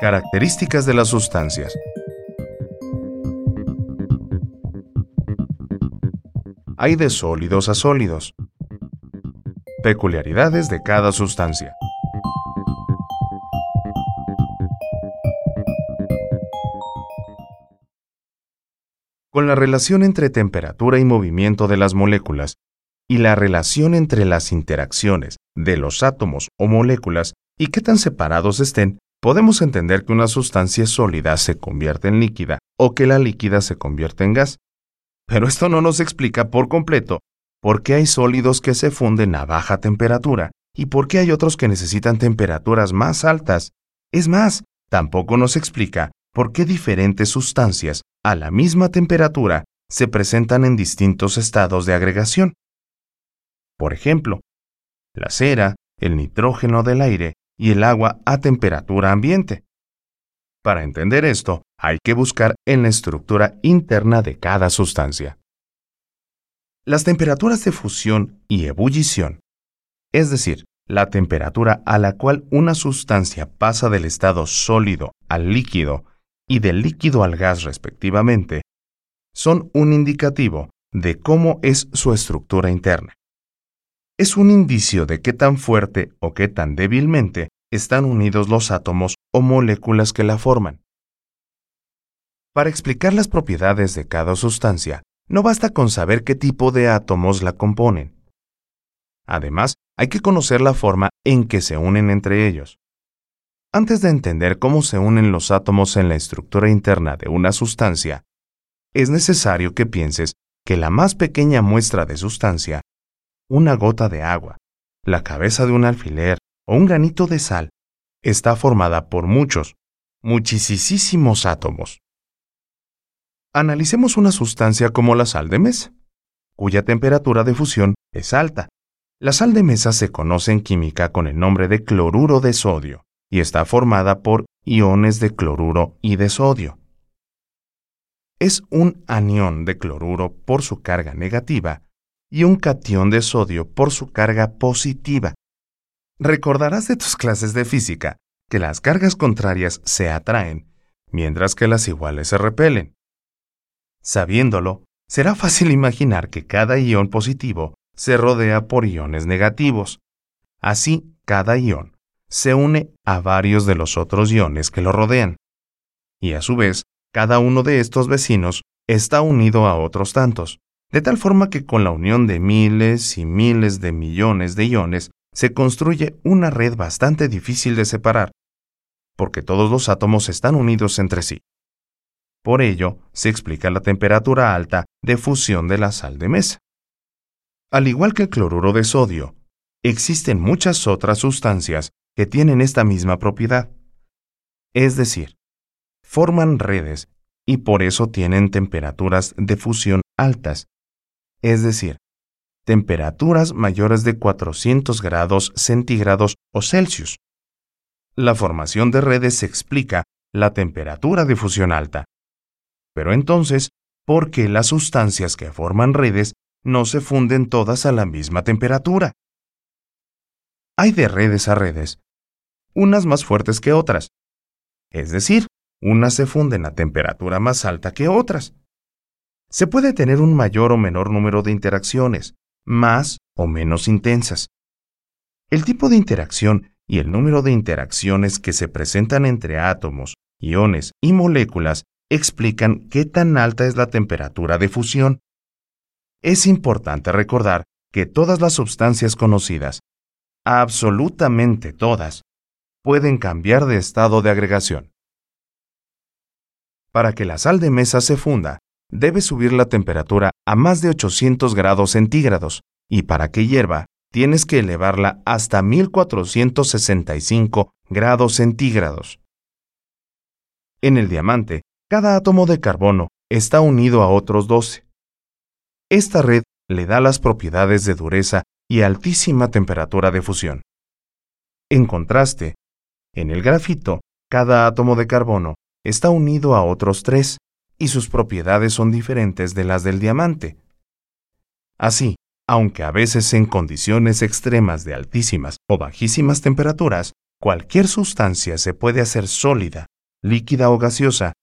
Características de las sustancias. Hay de sólidos a sólidos. Peculiaridades de cada sustancia. Con la relación entre temperatura y movimiento de las moléculas y la relación entre las interacciones de los átomos o moléculas y qué tan separados estén, podemos entender que una sustancia sólida se convierte en líquida o que la líquida se convierte en gas. Pero esto no nos explica por completo por qué hay sólidos que se funden a baja temperatura y por qué hay otros que necesitan temperaturas más altas. Es más, tampoco nos explica por qué diferentes sustancias a la misma temperatura se presentan en distintos estados de agregación. Por ejemplo, la cera, el nitrógeno del aire y el agua a temperatura ambiente. Para entender esto, hay que buscar en la estructura interna de cada sustancia. Las temperaturas de fusión y ebullición, es decir, la temperatura a la cual una sustancia pasa del estado sólido al líquido y del líquido al gas respectivamente, son un indicativo de cómo es su estructura interna. Es un indicio de qué tan fuerte o qué tan débilmente están unidos los átomos o moléculas que la forman. Para explicar las propiedades de cada sustancia, no basta con saber qué tipo de átomos la componen. Además, hay que conocer la forma en que se unen entre ellos. Antes de entender cómo se unen los átomos en la estructura interna de una sustancia, es necesario que pienses que la más pequeña muestra de sustancia, una gota de agua, la cabeza de un alfiler o un granito de sal, está formada por muchos, muchísimos átomos. Analicemos una sustancia como la sal de mesa, cuya temperatura de fusión es alta. La sal de mesa se conoce en química con el nombre de cloruro de sodio y está formada por iones de cloruro y de sodio. Es un anión de cloruro por su carga negativa y un catión de sodio por su carga positiva. Recordarás de tus clases de física que las cargas contrarias se atraen, mientras que las iguales se repelen. Sabiéndolo, será fácil imaginar que cada ion positivo se rodea por iones negativos. Así, cada ion se une a varios de los otros iones que lo rodean. Y a su vez, cada uno de estos vecinos está unido a otros tantos, de tal forma que con la unión de miles y miles de millones de iones se construye una red bastante difícil de separar, porque todos los átomos están unidos entre sí. Por ello, se explica la temperatura alta de fusión de la sal de mesa. Al igual que el cloruro de sodio, existen muchas otras sustancias que tienen esta misma propiedad. Es decir, forman redes y por eso tienen temperaturas de fusión altas, es decir, temperaturas mayores de 400 grados centígrados o Celsius. La formación de redes explica la temperatura de fusión alta. Pero entonces, ¿por qué las sustancias que forman redes no se funden todas a la misma temperatura? Hay de redes a redes, unas más fuertes que otras. Es decir, unas se funden a temperatura más alta que otras. Se puede tener un mayor o menor número de interacciones, más o menos intensas. El tipo de interacción y el número de interacciones que se presentan entre átomos, iones y moléculas explican qué tan alta es la temperatura de fusión. Es importante recordar que todas las sustancias conocidas, absolutamente todas, pueden cambiar de estado de agregación. Para que la sal de mesa se funda, debe subir la temperatura a más de 800 grados centígrados, y para que hierva, tienes que elevarla hasta 1465 grados centígrados. En el diamante, cada átomo de carbono está unido a otros 12. Esta red le da las propiedades de dureza y altísima temperatura de fusión. En contraste, en el grafito, cada átomo de carbono está unido a otros tres y sus propiedades son diferentes de las del diamante. Así, aunque a veces en condiciones extremas de altísimas o bajísimas temperaturas, cualquier sustancia se puede hacer sólida, líquida o gaseosa,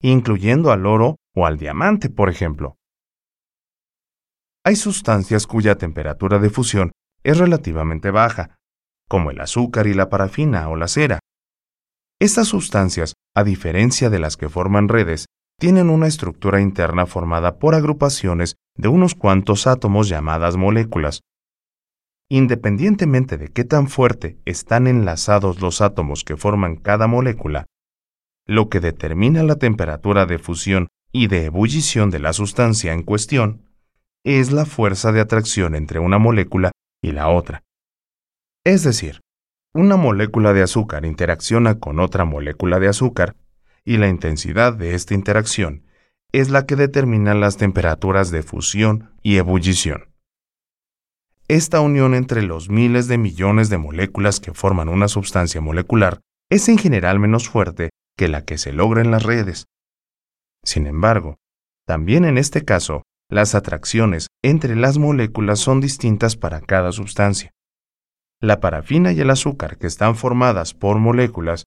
incluyendo al oro o al diamante, por ejemplo. Hay sustancias cuya temperatura de fusión es relativamente baja, como el azúcar y la parafina o la cera. Estas sustancias, a diferencia de las que forman redes, tienen una estructura interna formada por agrupaciones de unos cuantos átomos llamadas moléculas. Independientemente de qué tan fuerte están enlazados los átomos que forman cada molécula, lo que determina la temperatura de fusión y de ebullición de la sustancia en cuestión es la fuerza de atracción entre una molécula y la otra. Es decir, una molécula de azúcar interacciona con otra molécula de azúcar y la intensidad de esta interacción es la que determina las temperaturas de fusión y ebullición. Esta unión entre los miles de millones de moléculas que forman una sustancia molecular es en general menos fuerte que la que se logra en las redes. Sin embargo, también en este caso, las atracciones entre las moléculas son distintas para cada sustancia. La parafina y el azúcar, que están formadas por moléculas,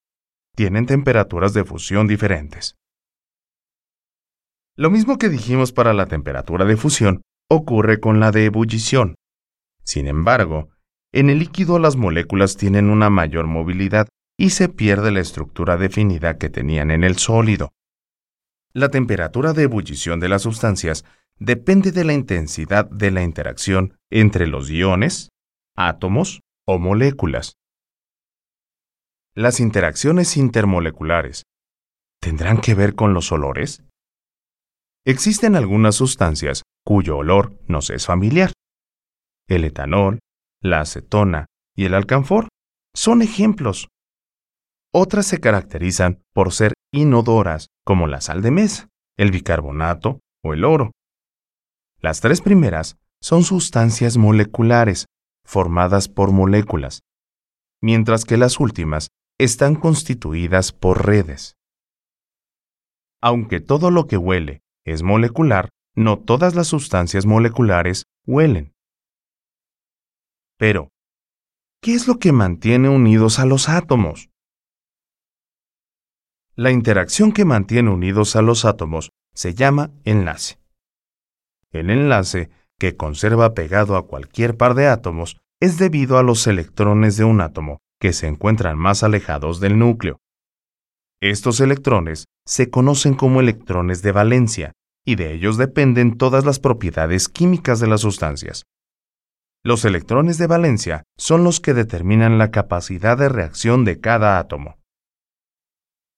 tienen temperaturas de fusión diferentes. Lo mismo que dijimos para la temperatura de fusión ocurre con la de ebullición. Sin embargo, en el líquido las moléculas tienen una mayor movilidad y se pierde la estructura definida que tenían en el sólido. La temperatura de ebullición de las sustancias depende de la intensidad de la interacción entre los iones, átomos o moléculas. Las interacciones intermoleculares tendrán que ver con los olores? Existen algunas sustancias cuyo olor nos es familiar. El etanol, la acetona y el alcanfor son ejemplos. Otras se caracterizan por ser inodoras, como la sal de mesa, el bicarbonato o el oro. Las tres primeras son sustancias moleculares, formadas por moléculas, mientras que las últimas están constituidas por redes. Aunque todo lo que huele es molecular, no todas las sustancias moleculares huelen. Pero, ¿qué es lo que mantiene unidos a los átomos? La interacción que mantiene unidos a los átomos se llama enlace. El enlace, que conserva pegado a cualquier par de átomos, es debido a los electrones de un átomo que se encuentran más alejados del núcleo. Estos electrones se conocen como electrones de valencia y de ellos dependen todas las propiedades químicas de las sustancias. Los electrones de valencia son los que determinan la capacidad de reacción de cada átomo.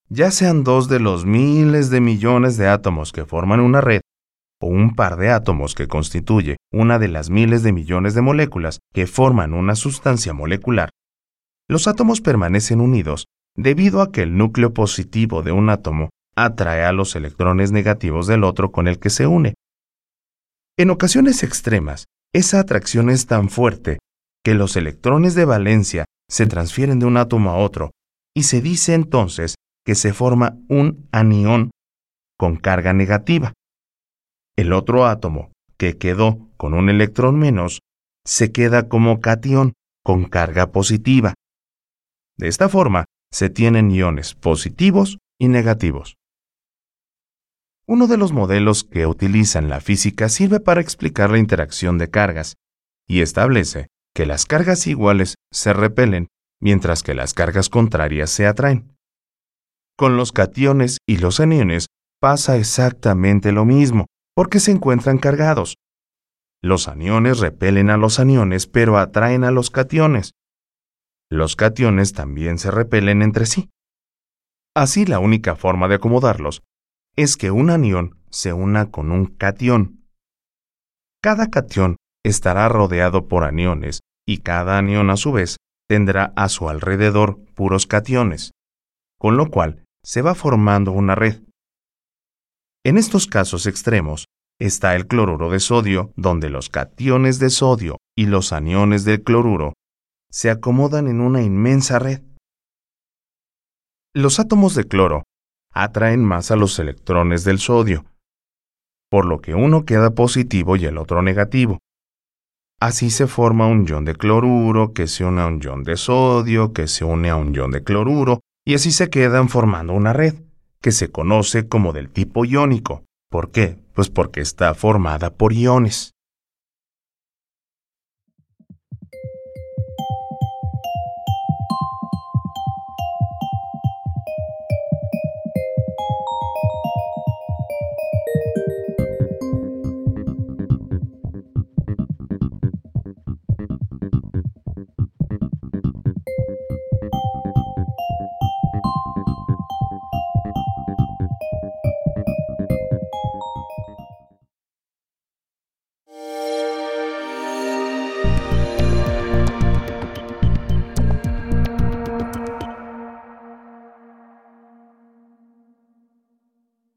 Ya sean dos de los miles de millones de átomos que forman una red, o un par de átomos que constituye una de las miles de millones de moléculas que forman una sustancia molecular, los átomos permanecen unidos debido a que el núcleo positivo de un átomo atrae a los electrones negativos del otro con el que se une. En ocasiones extremas, esa atracción es tan fuerte que los electrones de valencia se transfieren de un átomo a otro y se dice entonces que se forma un anión con carga negativa. El otro átomo, que quedó con un electrón menos, se queda como catión con carga positiva. De esta forma, se tienen iones positivos y negativos. Uno de los modelos que utilizan la física sirve para explicar la interacción de cargas y establece que las cargas iguales se repelen mientras que las cargas contrarias se atraen. Con los cationes y los aniones pasa exactamente lo mismo, porque se encuentran cargados. Los aniones repelen a los aniones pero atraen a los cationes. Los cationes también se repelen entre sí. Así la única forma de acomodarlos es que un anión se una con un catión. Cada catión estará rodeado por aniones y cada anión a su vez tendrá a su alrededor puros cationes, con lo cual se va formando una red. En estos casos extremos está el cloruro de sodio, donde los cationes de sodio y los aniones del cloruro se acomodan en una inmensa red. Los átomos de cloro atraen más a los electrones del sodio, por lo que uno queda positivo y el otro negativo. Así se forma un ion de cloruro que se une a un ion de sodio, que se une a un ion de cloruro, y así se quedan formando una red, que se conoce como del tipo iónico. ¿Por qué? Pues porque está formada por iones.